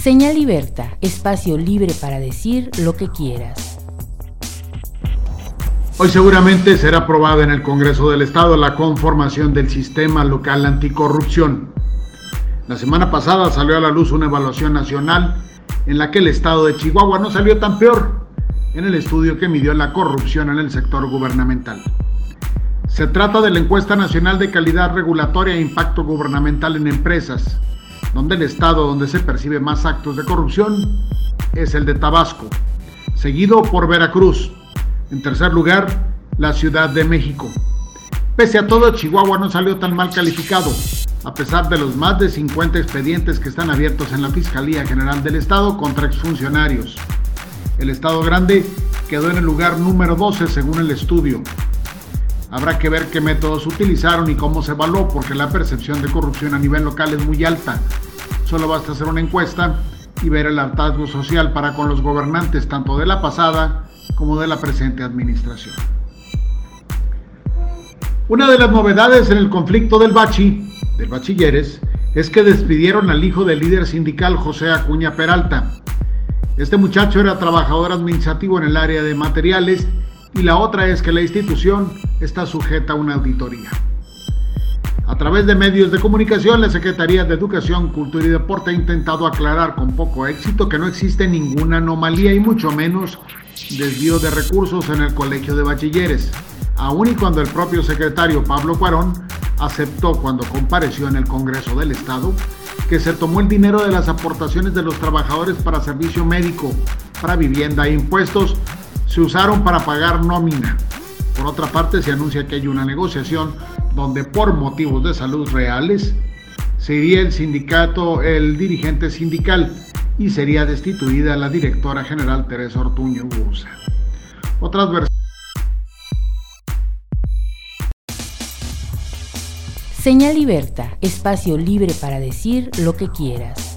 Señal Liberta, espacio libre para decir lo que quieras. Hoy seguramente será aprobada en el Congreso del Estado la conformación del sistema local anticorrupción. La semana pasada salió a la luz una evaluación nacional en la que el estado de Chihuahua no salió tan peor en el estudio que midió la corrupción en el sector gubernamental. Se trata de la encuesta nacional de calidad regulatoria e impacto gubernamental en empresas, donde el estado donde se percibe más actos de corrupción es el de Tabasco, seguido por Veracruz. En tercer lugar, la Ciudad de México. Pese a todo, Chihuahua no salió tan mal calificado, a pesar de los más de 50 expedientes que están abiertos en la Fiscalía General del Estado contra exfuncionarios. El Estado Grande quedó en el lugar número 12 según el estudio, Habrá que ver qué métodos utilizaron y cómo se evaluó, porque la percepción de corrupción a nivel local es muy alta. Solo basta hacer una encuesta y ver el hartazgo social para con los gobernantes tanto de la pasada como de la presente administración. Una de las novedades en el conflicto del Bachi, del Bachilleres, es que despidieron al hijo del líder sindical José Acuña Peralta. Este muchacho era trabajador administrativo en el área de materiales y la otra es que la institución está sujeta a una auditoría. A través de medios de comunicación, la Secretaría de Educación, Cultura y Deporte ha intentado aclarar con poco éxito que no existe ninguna anomalía y mucho menos desvío de recursos en el Colegio de Bachilleres, aun y cuando el propio secretario Pablo Cuarón aceptó cuando compareció en el Congreso del Estado que se tomó el dinero de las aportaciones de los trabajadores para servicio médico, para vivienda e impuestos se usaron para pagar nómina. Por otra parte, se anuncia que hay una negociación donde por motivos de salud reales sería el sindicato el dirigente sindical y sería destituida la directora general Teresa Ortuño Bursa. Otras versiones. Señal Liberta, espacio libre para decir lo que quieras.